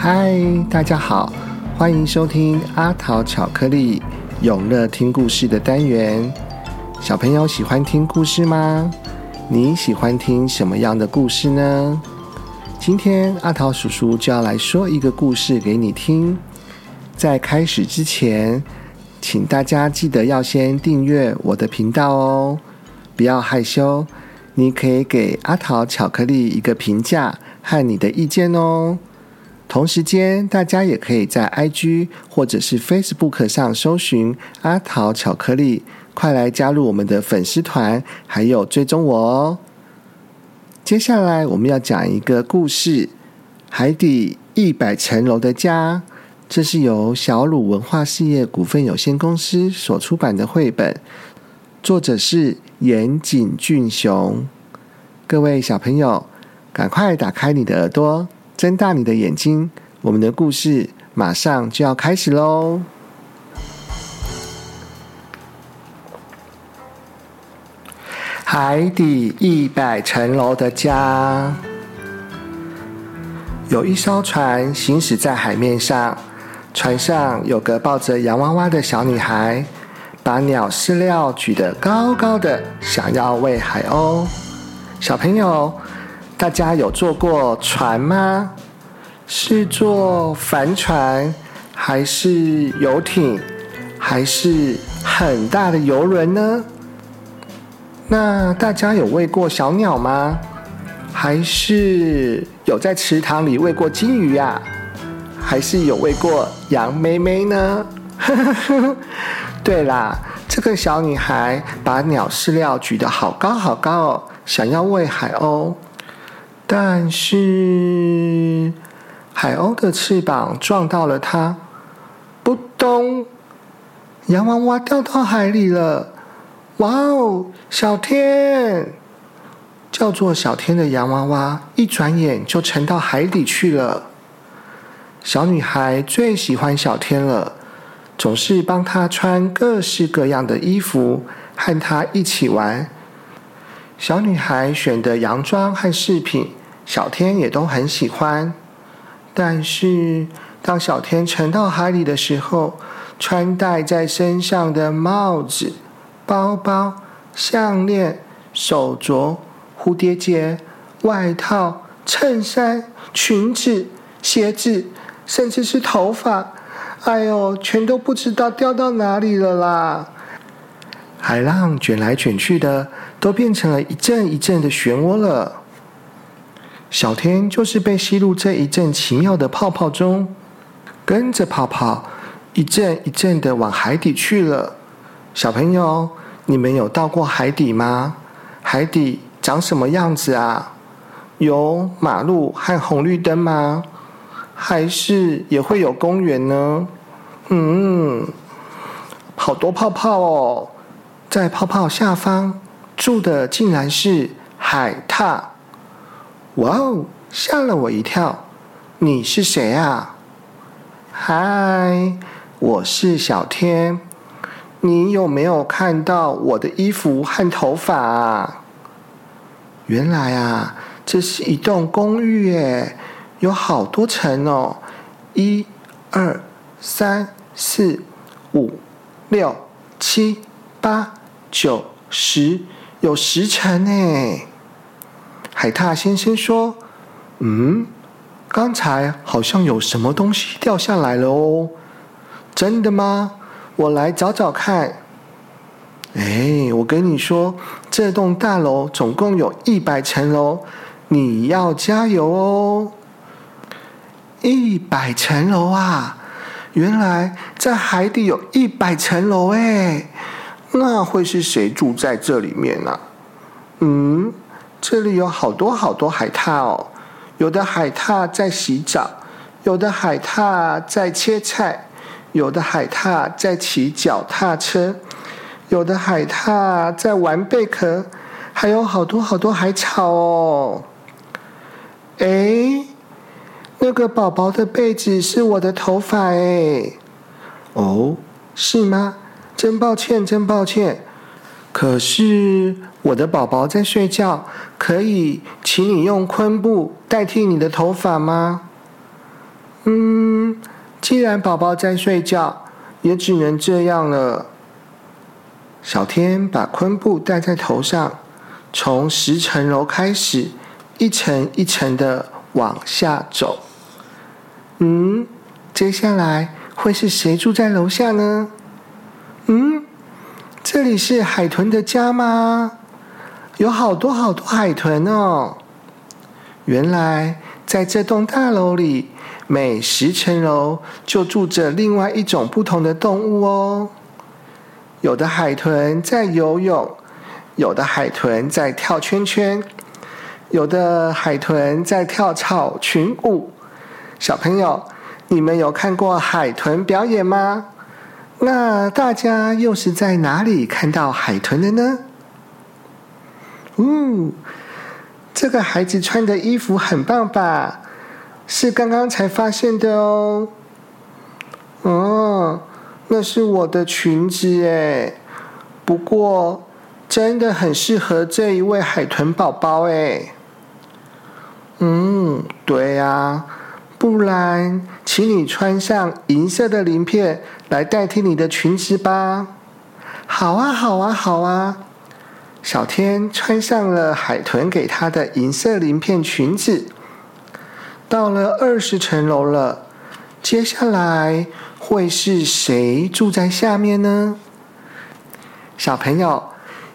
嗨，大家好，欢迎收听阿桃巧克力永乐听故事的单元。小朋友喜欢听故事吗？你喜欢听什么样的故事呢？今天阿桃叔叔就要来说一个故事给你听。在开始之前，请大家记得要先订阅我的频道哦，不要害羞，你可以给阿桃巧克力一个评价和你的意见哦。同时间，大家也可以在 IG 或者是 Facebook 上搜寻阿桃巧克力，快来加入我们的粉丝团，还有追踪我哦。接下来我们要讲一个故事，《海底一百层楼的家》，这是由小鲁文化事业股份有限公司所出版的绘本，作者是岩井俊雄。各位小朋友，赶快打开你的耳朵。睁大你的眼睛，我们的故事马上就要开始喽！海底一百层楼的家，有一艘船行驶在海面上，船上有个抱着洋娃娃的小女孩，把鸟饲料举得高高的，想要喂海鸥。小朋友。大家有坐过船吗？是坐帆船，还是游艇，还是很大的游轮呢？那大家有喂过小鸟吗？还是有在池塘里喂过金鱼呀？还是有喂过羊妹妹呢？对啦，这个小女孩把鸟饲料举得好高好高哦，想要喂海鸥。但是，海鸥的翅膀撞到了它，扑通！洋娃娃掉到海里了。哇哦，小天！叫做小天的洋娃娃，一转眼就沉到海底去了。小女孩最喜欢小天了，总是帮他穿各式各样的衣服，和他一起玩。小女孩选的洋装和饰品。小天也都很喜欢，但是当小天沉到海里的时候，穿戴在身上的帽子、包包、项链、手镯、蝴蝶结、外套、衬衫、裙子、鞋子，甚至是头发，哎呦，全都不知道掉到哪里了啦！海浪卷来卷去的，都变成了一阵一阵的漩涡了。小天就是被吸入这一阵奇妙的泡泡中，跟着泡泡一阵一阵的往海底去了。小朋友，你们有到过海底吗？海底长什么样子啊？有马路和红绿灯吗？还是也会有公园呢？嗯，好多泡泡哦，在泡泡下方住的竟然是海獭。哇哦！吓了我一跳。你是谁啊？嗨，我是小天。你有没有看到我的衣服和头发啊？原来啊，这是一栋公寓耶，有好多层哦。一、二、三、四、五、六、七、八、九、十，有十层呢。海獭先生说：“嗯，刚才好像有什么东西掉下来了哦，真的吗？我来找找看。哎，我跟你说，这栋大楼总共有一百层楼，你要加油哦！一百层楼啊，原来在海底有一百层楼哎，那会是谁住在这里面呢？嗯。”这里有好多好多海獭哦，有的海獭在洗澡，有的海獭在切菜，有的海獭在骑脚踏车，有的海獭在玩贝壳，还有好多好多海草哦。哎，那个宝宝的被子是我的头发哎。哦，是吗？真抱歉，真抱歉。可是。我的宝宝在睡觉，可以请你用昆布代替你的头发吗？嗯，既然宝宝在睡觉，也只能这样了。小天把昆布戴在头上，从十层楼开始，一层一层的往下走。嗯，接下来会是谁住在楼下呢？嗯，这里是海豚的家吗？有好多好多海豚哦！原来在这栋大楼里，每十层楼就住着另外一种不同的动物哦。有的海豚在游泳，有的海豚在跳圈圈，有的海豚在跳草裙舞。小朋友，你们有看过海豚表演吗？那大家又是在哪里看到海豚的呢？呜，这个孩子穿的衣服很棒吧？是刚刚才发现的哦。哦，那是我的裙子哎，不过真的很适合这一位海豚宝宝哎。嗯，对呀，不然请你穿上银色的鳞片来代替你的裙子吧。好啊，好啊，好啊。小天穿上了海豚给他的银色鳞片裙子，到了二十层楼了。接下来会是谁住在下面呢？小朋友，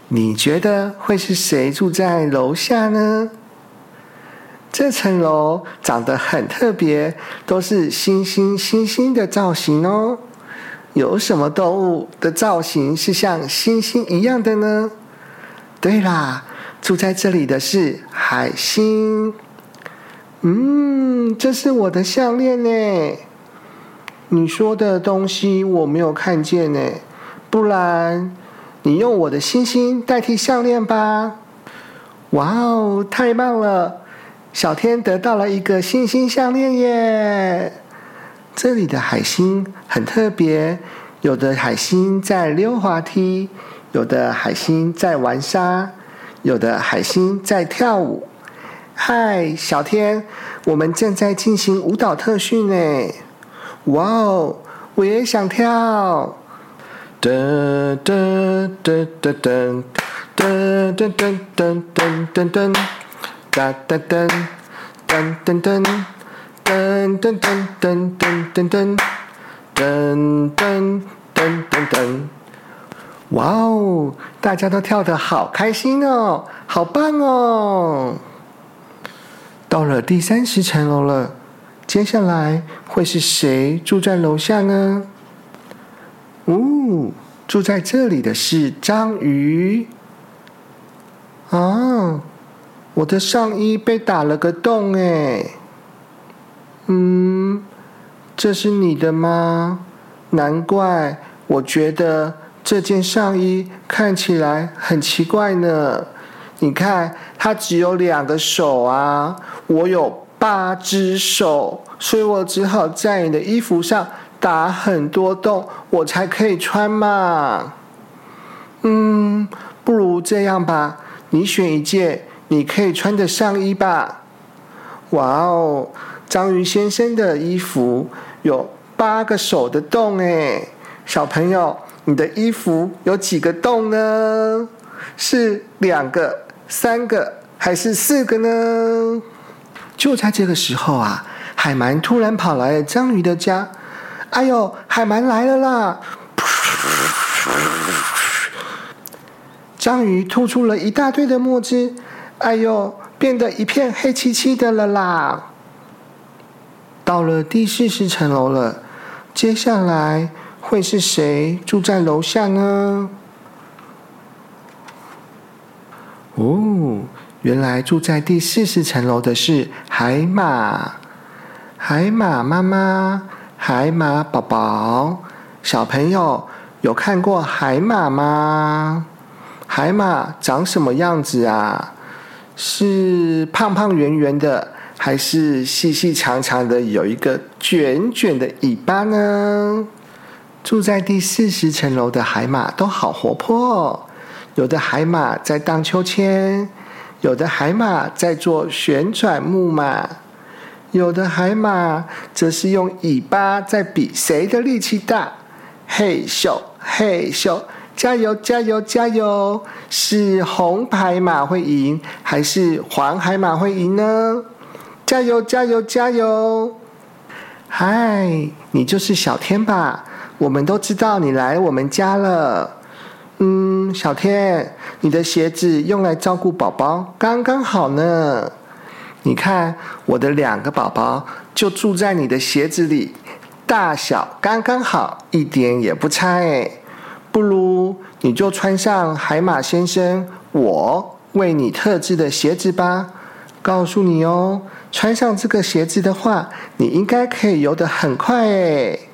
你觉得会是谁住在楼下呢？这层楼长得很特别，都是星星星星的造型哦。有什么动物的造型是像星星一样的呢？对啦，住在这里的是海星。嗯，这是我的项链呢。你说的东西我没有看见呢，不然你用我的星星代替项链吧。哇哦，太棒了！小天得到了一个星星项链耶。这里的海星很特别，有的海星在溜滑梯。有的海星在玩沙，有的海星在跳舞。嗨，小天，我们正在进行舞蹈特训呢。哇哦，我也想跳。噔噔噔噔噔噔噔噔噔噔噔噔，哒噔噔噔噔噔噔噔噔噔噔噔噔噔噔噔噔噔。哇哦！大家都跳得好开心哦，好棒哦！到了第三十层楼了，接下来会是谁住在楼下呢？哦，住在这里的是章鱼。啊，我的上衣被打了个洞哎。嗯，这是你的吗？难怪，我觉得。这件上衣看起来很奇怪呢，你看它只有两个手啊，我有八只手，所以我只好在你的衣服上打很多洞，我才可以穿嘛。嗯，不如这样吧，你选一件你可以穿的上衣吧。哇哦，章鱼先生的衣服有八个手的洞诶，小朋友。你的衣服有几个洞呢？是两个、三个还是四个呢？就在这个时候啊，海鳗突然跑来了章鱼的家。哎呦，海鳗来了啦！章鱼吐出了一大堆的墨汁，哎呦，变得一片黑漆漆的了啦！到了第四十层楼了，接下来。会是谁住在楼下呢？哦，原来住在第四十层楼的是海马，海马妈妈，海马宝宝，小朋友有看过海马吗？海马长什么样子啊？是胖胖圆圆的，还是细细长长的，有一个卷卷的尾巴呢？住在第四十层楼的海马都好活泼哦，有的海马在荡秋千，有的海马在做旋转木马，有的海马则是用尾巴在比谁的力气大。嘿咻嘿咻，加油加油加油！是红海马会赢，还是黄海马会赢呢？加油加油加油！嗨，你就是小天吧？我们都知道你来我们家了。嗯，小天，你的鞋子用来照顾宝宝刚刚好呢。你看，我的两个宝宝就住在你的鞋子里，大小刚刚好，一点也不差哎。不如你就穿上海马先生我为你特制的鞋子吧。告诉你哦，穿上这个鞋子的话，你应该可以游得很快诶。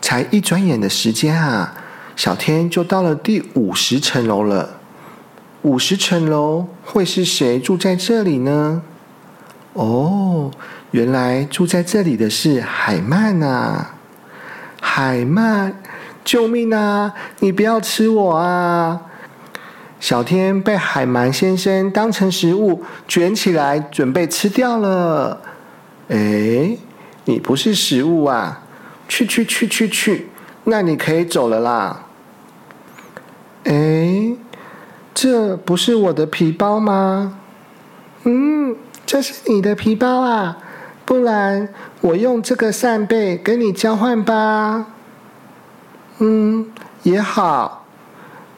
才一转眼的时间啊，小天就到了第五十层楼了。五十层楼会是谁住在这里呢？哦，原来住在这里的是海曼啊！海曼，救命啊！你不要吃我啊！小天被海蛮先生当成食物卷起来，准备吃掉了。哎，你不是食物啊！去去去去去，那你可以走了啦。哎。这不是我的皮包吗？嗯，这是你的皮包啊，不然我用这个扇贝跟你交换吧。嗯，也好。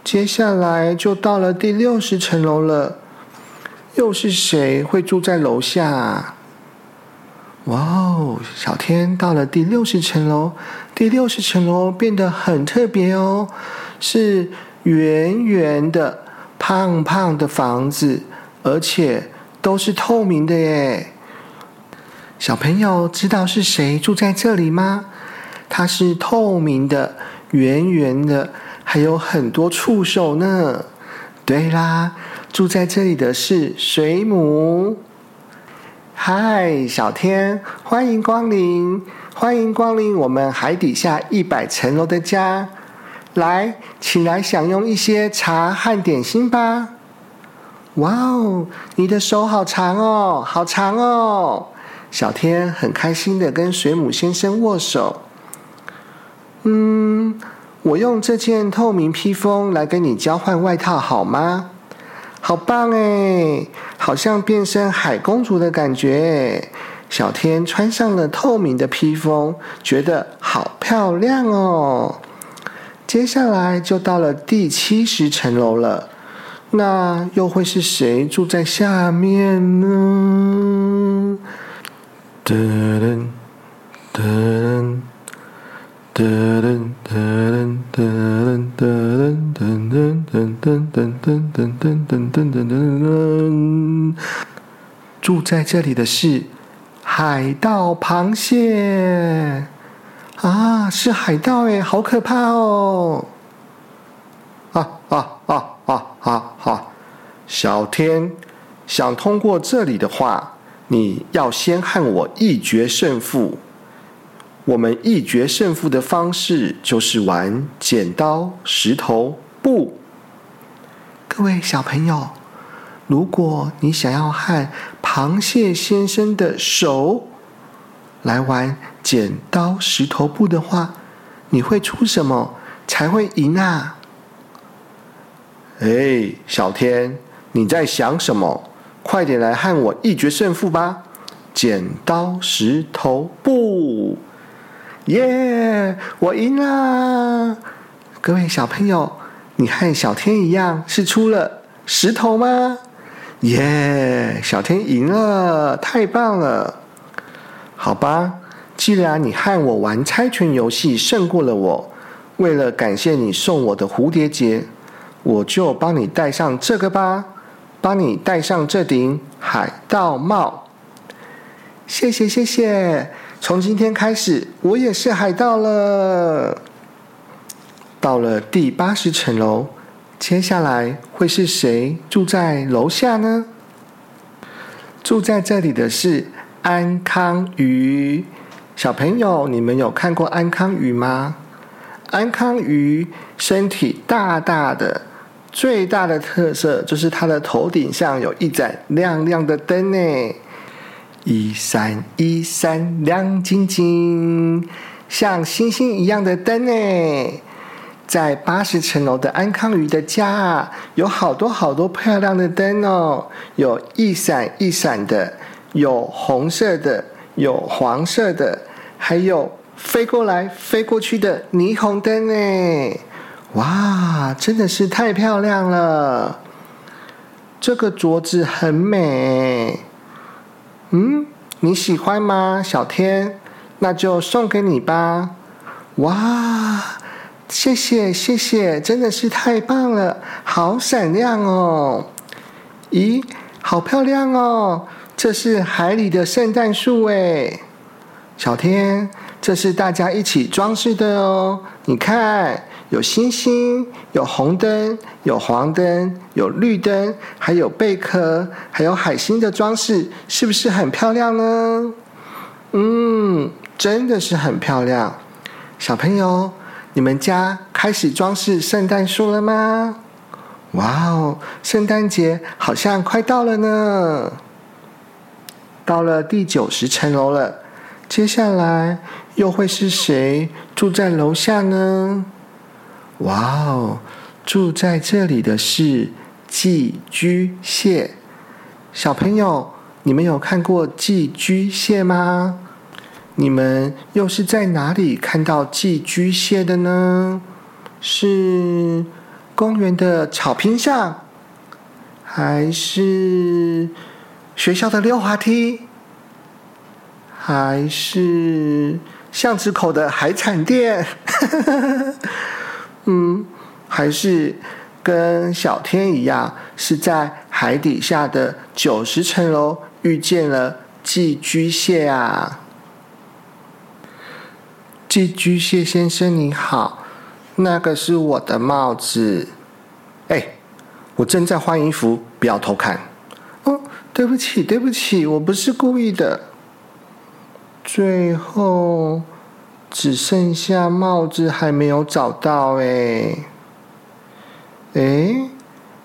接下来就到了第六十层楼了，又是谁会住在楼下？哇哦，小天到了第六十层楼，第六十层楼变得很特别哦，是圆圆的。胖胖的房子，而且都是透明的耶。小朋友知道是谁住在这里吗？它是透明的、圆圆的，还有很多触手呢。对啦，住在这里的是水母。嗨，小天，欢迎光临，欢迎光临我们海底下一百层楼的家。来，请来享用一些茶和点心吧。哇哦，你的手好长哦，好长哦！小天很开心的跟水母先生握手。嗯，我用这件透明披风来跟你交换外套好吗？好棒哎，好像变身海公主的感觉。小天穿上了透明的披风，觉得好漂亮哦。接下来就到了第七十层楼了，那又会是谁住在下面呢？噔噔噔噔噔噔噔噔噔噔噔噔噔噔噔噔噔噔噔噔噔住在这里的是海盗螃蟹。啊，是海盗哎，好可怕哦！啊啊啊啊啊啊！小天想通过这里的话，你要先和我一决胜负。我们一决胜负的方式就是玩剪刀石头布。各位小朋友，如果你想要和螃蟹先生的手来玩。剪刀石头布的话，你会出什么才会赢啊？哎，小天，你在想什么？快点来和我一决胜负吧！剪刀石头布，耶！我赢啦！各位小朋友，你和小天一样是出了石头吗？耶！小天赢了，太棒了！好吧。既然你和我玩猜拳游戏胜过了我，为了感谢你送我的蝴蝶结，我就帮你戴上这个吧，帮你戴上这顶海盗帽。谢谢谢谢，从今天开始我也是海盗了。到了第八十层楼，接下来会是谁住在楼下呢？住在这里的是安康鱼。小朋友，你们有看过安康鱼吗？安康鱼身体大大的，最大的特色就是它的头顶上有一盏亮亮的灯呢。一闪一闪亮晶晶，像星星一样的灯呢。在八十层楼的安康鱼的家，有好多好多漂亮的灯哦，有一闪一闪的，有红色的，有黄色的，还有飞过来飞过去的霓虹灯呢。哇，真的是太漂亮了！这个镯子很美，嗯，你喜欢吗，小天？那就送给你吧。哇！谢谢谢谢，真的是太棒了，好闪亮哦！咦，好漂亮哦！这是海里的圣诞树哎，小天，这是大家一起装饰的哦。你看，有星星，有红灯，有黄灯，有绿灯，还有贝壳，还有海星的装饰，是不是很漂亮呢？嗯，真的是很漂亮，小朋友。你们家开始装饰圣诞树了吗？哇哦，圣诞节好像快到了呢！到了第九十层楼了，接下来又会是谁住在楼下呢？哇哦，住在这里的是寄居蟹。小朋友，你们有看过寄居蟹吗？你们又是在哪里看到寄居蟹的呢？是公园的草坪上，还是学校的溜滑梯，还是巷子口的海产店？嗯，还是跟小天一样，是在海底下的九十层楼遇见了寄居蟹啊？寄居蟹先生你好，那个是我的帽子。哎，我正在换衣服，不要偷看。哦，对不起，对不起，我不是故意的。最后只剩下帽子还没有找到哎。哎，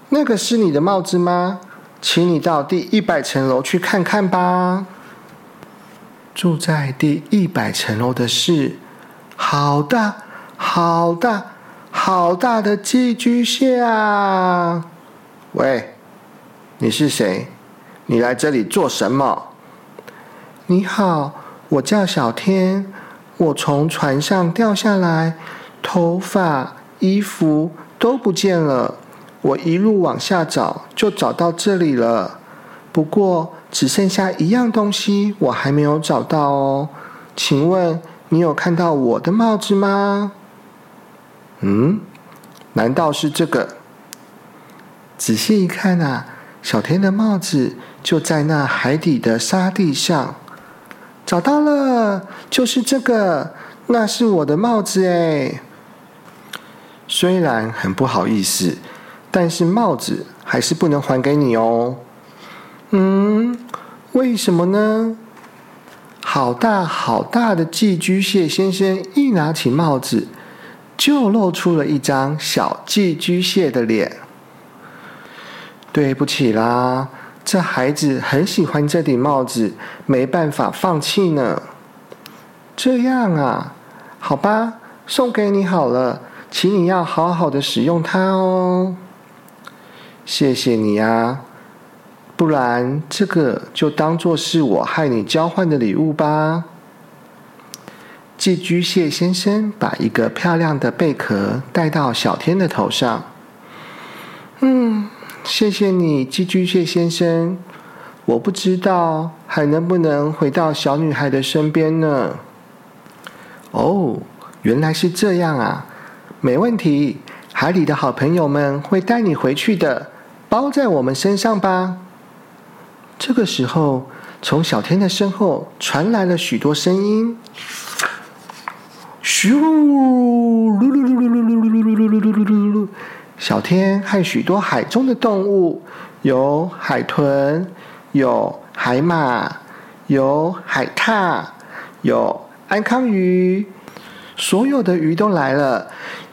那个是你的帽子吗？请你到第一百层楼去看看吧。住在第一百层楼的是。好大，好大，好大的寄居蟹啊！喂，你是谁？你来这里做什么？你好，我叫小天，我从船上掉下来，头发、衣服都不见了。我一路往下找，就找到这里了。不过只剩下一样东西，我还没有找到哦。请问？你有看到我的帽子吗？嗯，难道是这个？仔细一看啊，小天的帽子就在那海底的沙地上。找到了，就是这个，那是我的帽子哎。虽然很不好意思，但是帽子还是不能还给你哦。嗯，为什么呢？好大好大的寄居蟹先生一拿起帽子，就露出了一张小寄居蟹的脸。对不起啦，这孩子很喜欢这顶帽子，没办法放弃呢。这样啊，好吧，送给你好了，请你要好好的使用它哦。谢谢你啊。不然，这个就当做是我害你交换的礼物吧。寄居蟹先生把一个漂亮的贝壳戴到小天的头上。嗯，谢谢你，寄居蟹先生。我不知道还能不能回到小女孩的身边呢。哦，原来是这样啊，没问题。海里的好朋友们会带你回去的，包在我们身上吧。这个时候，从小天的身后传来了许多声音。咻！噜噜噜噜噜噜噜噜噜噜噜噜噜！小天和许多海中的动物，有海豚，有海马，有海獭，有安康鱼，所有的鱼都来了。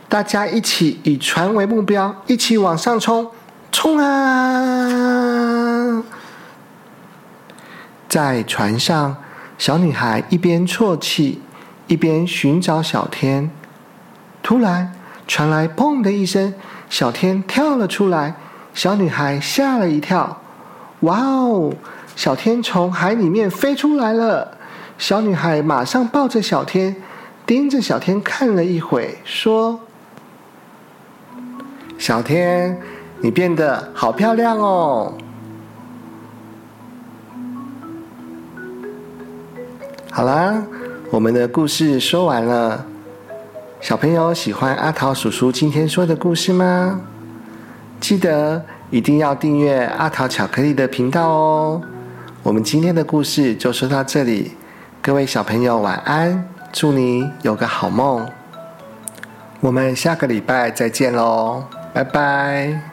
大家一起以船为目标，一起往上冲！冲啊！在船上，小女孩一边啜泣，一边寻找小天。突然传来“砰”的一声，小天跳了出来，小女孩吓了一跳。哇哦！小天从海里面飞出来了。小女孩马上抱着小天，盯着小天看了一会，说：“小天，你变得好漂亮哦。”好啦，我们的故事说完了。小朋友喜欢阿桃叔叔今天说的故事吗？记得一定要订阅阿桃巧克力的频道哦。我们今天的故事就说到这里，各位小朋友晚安，祝你有个好梦。我们下个礼拜再见喽，拜拜。